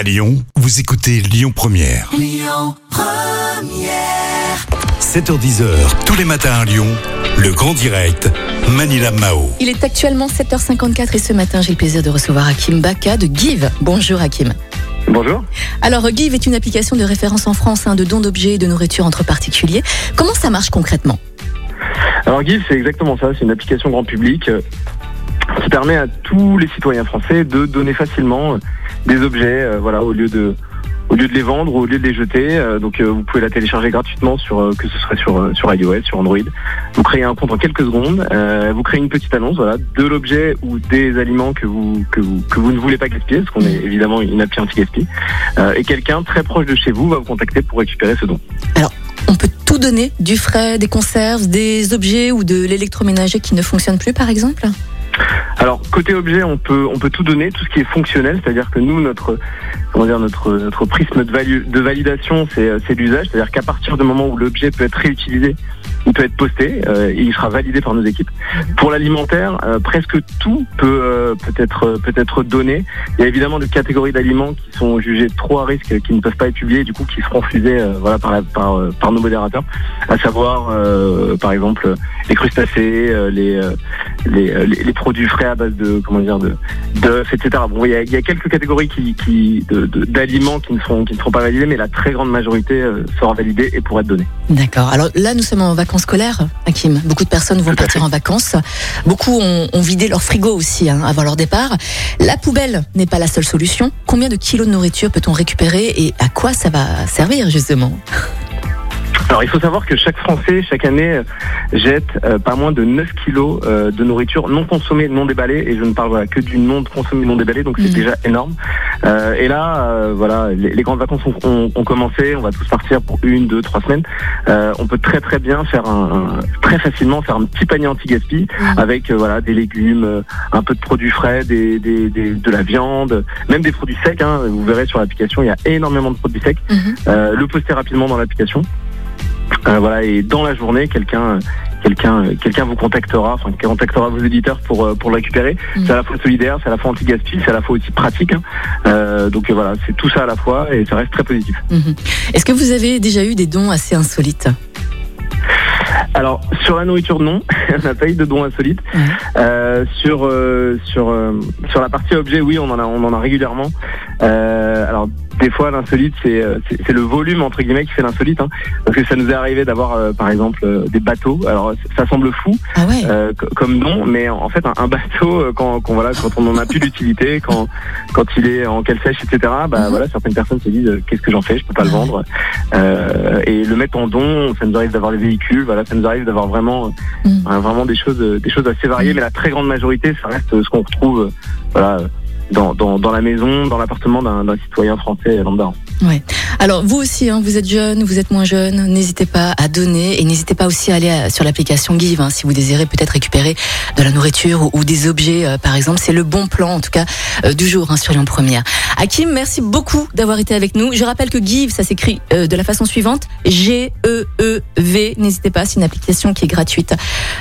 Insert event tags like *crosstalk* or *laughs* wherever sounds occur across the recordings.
À Lyon, vous écoutez Lyon Première. 7h10h, tous les matins à Lyon, le grand direct, Manila Mao. Il est actuellement 7h54 et ce matin, j'ai le plaisir de recevoir Hakim Baka de Give. Bonjour Hakim. Bonjour. Alors, Give est une application de référence en France hein, de dons d'objets et de nourriture entre particuliers. Comment ça marche concrètement? Alors Give, c'est exactement ça. C'est une application grand public euh, qui permet à tous les citoyens français de donner facilement euh, des objets, euh, voilà, au lieu de au lieu de les vendre ou au lieu de les jeter. Euh, donc vous pouvez la télécharger gratuitement sur que ce soit sur sur iOS, sur Android. Vous créez un compte en quelques secondes. vous créez une petite annonce, voilà, de l'objet ou des aliments que vous que vous que vous ne voulez pas gaspiller, parce qu'on est évidemment une appli anti-gaspi. Euh, et quelqu'un très proche de chez vous va vous contacter pour récupérer ce don. On peut tout donner, du frais, des conserves, des objets ou de l'électroménager qui ne fonctionne plus par exemple? Alors côté objet, on peut on peut tout donner, tout ce qui est fonctionnel, c'est-à-dire que nous notre comment dire notre notre prisme de, valu- de validation, c'est euh, c'est l'usage, c'est-à-dire qu'à partir du moment où l'objet peut être réutilisé, il peut être posté, euh, il sera validé par nos équipes. Pour l'alimentaire, euh, presque tout peut euh, peut être euh, peut être donné. Il y a évidemment des catégories d'aliments qui sont jugées trop à risque, qui ne peuvent pas être publiés, du coup qui seront refusés euh, voilà par par par nos modérateurs, à savoir par exemple les crustacés, les, les, euh, les les produits frais à base de comment dire de d'œufs, etc. Bon, il y a, il y a quelques catégories qui, d'aliments qui ne seront qui ne seront pas validés, mais la très grande majorité euh, sera validée et pourra être donnée. D'accord. Alors là, nous sommes en vacances scolaires, Hakim. Beaucoup de personnes vont partir en vacances. Beaucoup ont, ont vidé leur frigo aussi hein, avant leur départ. La poubelle n'est pas la seule solution. Combien de kilos de nourriture peut-on récupérer et à quoi ça va servir justement? Alors il faut savoir que chaque Français chaque année euh, jette euh, pas moins de 9 kilos euh, de nourriture non consommée, non déballée, et je ne parle voilà, que du non consommé, non déballé, donc c'est Mhm. déjà énorme. Euh, et là, euh, voilà, les, les grandes vacances ont, ont- ont commencé, on va tous partir pour une, deux, trois semaines. Euh, on peut très très bien faire un, un- très facilement faire un petit panier anti-gaspi Mhm. avec voilà des légumes, un peu de produits frais, des, des, des- de la viande, même des produits secs. Hein, vous verrez sur l'application, il y a énormément de produits secs. Euh, le poster rapidement dans l'application. Euh, voilà, et dans la journée, quelqu'un quelqu'un quelqu'un vous contactera, enfin contactera vos éditeurs pour euh, pour le récupérer. Mhm. C'est à la fois solidaire, c'est à la fois anti-gaspi, c'est à la fois aussi pratique. hein. Euh, donc voilà, c'est tout ça à la fois et ça reste très positif. Mhm. Est-ce que vous avez déjà eu des dons assez insolites? Alors sur la nourriture, non, *laughs* on n'a pas eu de dons insolites. Euh, sur euh, sur euh, sur la partie objet, oui, on en a on en a régulièrement. Euh, alors des fois l'insolite c'est euh, c'est le volume entre guillemets qui fait l'insolite, hein, parce que ça nous est arrivé d'avoir euh, par exemple euh, des bateaux. Alors ça semble fou Ah ouais euh, co- comme nom, mais en fait un, un bateau euh, quand, quand voilà quand on en a plus d'utilité, quand quand il est en cale sèche, etc. Bah Mhm. voilà certaines personnes se disent euh, qu'est-ce que j'en fais, je peux pas le vendre. Euh, et le mettre en don, ça nous arrive d'avoir les véhicules, voilà ça nous arrive d'avoir vraiment Mhm. vraiment des choses des choses assez variées, Mhm. mais la très grande majorité ça reste ce qu'on retrouve voilà dans, dans, dans la maison, dans l'appartement d'un citoyen français lambda. Alors vous aussi, hein, vous êtes jeune, vous êtes moins jeune, n'hésitez pas à donner et n'hésitez pas aussi à aller à- sur l'application Give hein, si vous désirez peut-être récupérer de la nourriture ou, ou des objets euh, par exemple. C'est le bon plan en tout cas euh, du jour hein, sur Lyon Première. Hakim, merci beaucoup d'avoir été avec nous. Je rappelle que Give, ça s'écrit euh, de la façon suivante G-E-E-V. N'hésitez pas, c'est une application qui est gratuite.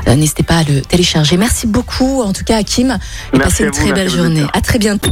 Euh, n'hésitez pas à le télécharger. Merci beaucoup en tout cas Hakim et Merci passez une vous, très belle journée. À très bientôt.